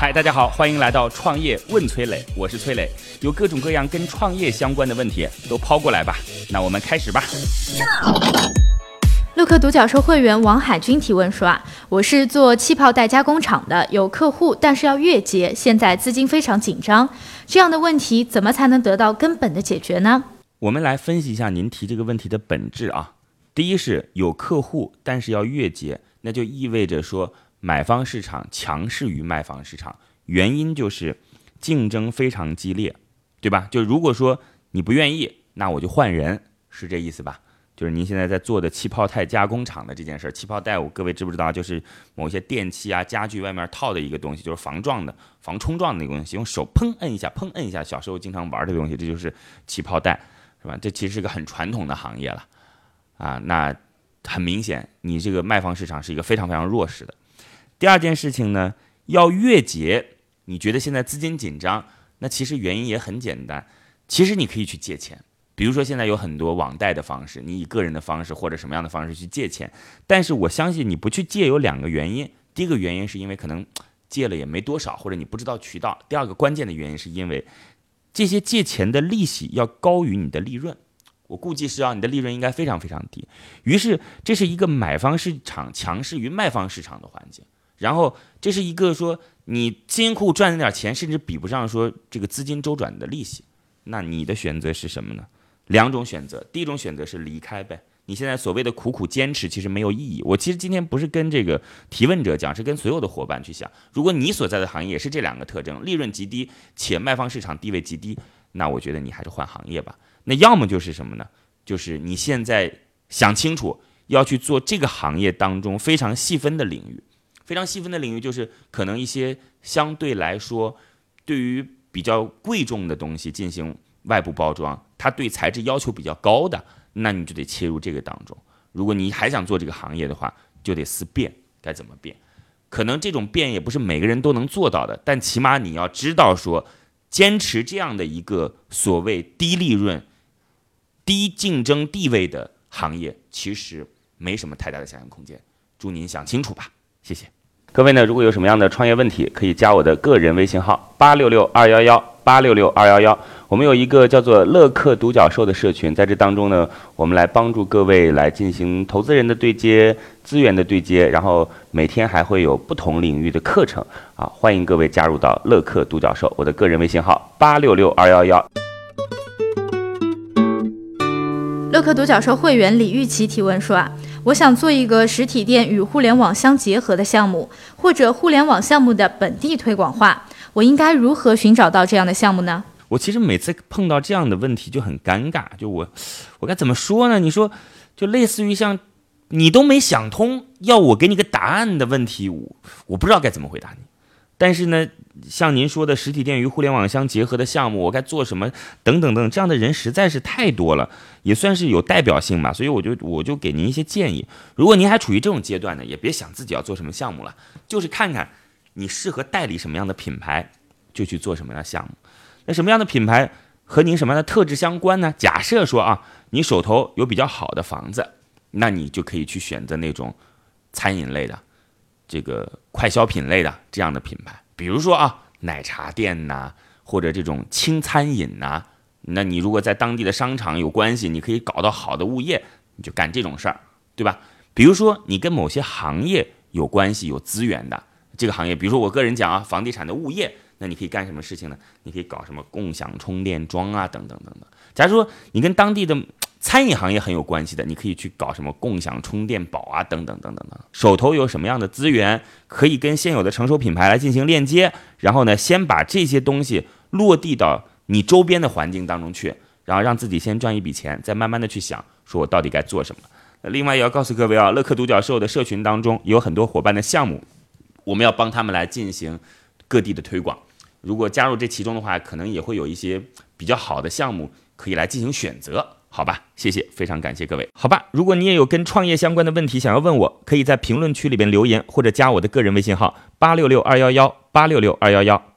嗨，大家好，欢迎来到创业问崔磊，我是崔磊，有各种各样跟创业相关的问题都抛过来吧。那我们开始吧。陆客独角兽会员王海军提问说啊，我是做气泡袋加工厂的，有客户，但是要月结，现在资金非常紧张，这样的问题怎么才能得到根本的解决呢？我们来分析一下您提这个问题的本质啊。第一是有客户，但是要月结，那就意味着说买方市场强势于卖方市场，原因就是竞争非常激烈，对吧？就如果说你不愿意，那我就换人，是这意思吧？就是您现在在做的气泡袋加工厂的这件事儿，气泡袋，我各位知不知道？就是某些电器啊、家具外面套的一个东西，就是防撞的、防冲撞的那个东西，用手砰摁一下，砰摁一下，小时候经常玩的东西，这就是气泡袋，是吧？这其实是个很传统的行业了，啊，那很明显，你这个卖方市场是一个非常非常弱势的。第二件事情呢，要月结，你觉得现在资金紧张，那其实原因也很简单，其实你可以去借钱。比如说，现在有很多网贷的方式，你以个人的方式或者什么样的方式去借钱，但是我相信你不去借有两个原因。第一个原因是因为可能借了也没多少，或者你不知道渠道。第二个关键的原因是因为这些借钱的利息要高于你的利润，我估计是啊，你的利润应该非常非常低。于是这是一个买方市场强势于卖方市场的环境，然后这是一个说你金库赚那点钱，甚至比不上说这个资金周转的利息。那你的选择是什么呢？两种选择，第一种选择是离开呗。你现在所谓的苦苦坚持，其实没有意义。我其实今天不是跟这个提问者讲，是跟所有的伙伴去想。如果你所在的行业也是这两个特征，利润极低且卖方市场地位极低，那我觉得你还是换行业吧。那要么就是什么呢？就是你现在想清楚要去做这个行业当中非常细分的领域，非常细分的领域就是可能一些相对来说对于比较贵重的东西进行外部包装。它对材质要求比较高的，那你就得切入这个当中。如果你还想做这个行业的话，就得思变，该怎么变？可能这种变也不是每个人都能做到的，但起码你要知道说，坚持这样的一个所谓低利润、低竞争地位的行业，其实没什么太大的想象空间。祝您想清楚吧，谢谢。各位呢，如果有什么样的创业问题，可以加我的个人微信号八六六二幺幺八六六二幺幺。我们有一个叫做“乐客独角兽”的社群，在这当中呢，我们来帮助各位来进行投资人的对接、资源的对接，然后每天还会有不同领域的课程啊，欢迎各位加入到乐客独角兽。我的个人微信号八六六二幺幺。乐客独角兽会员李玉琪提问说啊，我想做一个实体店与互联网相结合的项目，或者互联网项目的本地推广化，我应该如何寻找到这样的项目呢？我其实每次碰到这样的问题就很尴尬，就我，我该怎么说呢？你说，就类似于像你都没想通，要我给你个答案的问题，我我不知道该怎么回答你。但是呢，像您说的实体店与互联网相结合的项目，我该做什么？等等等，这样的人实在是太多了，也算是有代表性吧。所以我就我就给您一些建议。如果您还处于这种阶段呢，也别想自己要做什么项目了，就是看看你适合代理什么样的品牌，就去做什么样的项目。那什么样的品牌和您什么样的特质相关呢？假设说啊，你手头有比较好的房子，那你就可以去选择那种餐饮类的、这个快消品类的这样的品牌，比如说啊，奶茶店呐，或者这种轻餐饮呐。那你如果在当地的商场有关系，你可以搞到好的物业，你就干这种事儿，对吧？比如说你跟某些行业有关系、有资源的这个行业，比如说我个人讲啊，房地产的物业。那你可以干什么事情呢？你可以搞什么共享充电桩啊，等等等等。假如说你跟当地的餐饮行业很有关系的，你可以去搞什么共享充电宝啊，等等等等等。手头有什么样的资源，可以跟现有的成熟品牌来进行链接，然后呢，先把这些东西落地到你周边的环境当中去，然后让自己先赚一笔钱，再慢慢的去想，说我到底该做什么。另外也要告诉各位啊，乐客独角兽的社群当中有很多伙伴的项目，我们要帮他们来进行各地的推广。如果加入这其中的话，可能也会有一些比较好的项目可以来进行选择，好吧？谢谢，非常感谢各位，好吧？如果你也有跟创业相关的问题想要问我，可以在评论区里边留言，或者加我的个人微信号八六六二幺幺八六六二幺幺。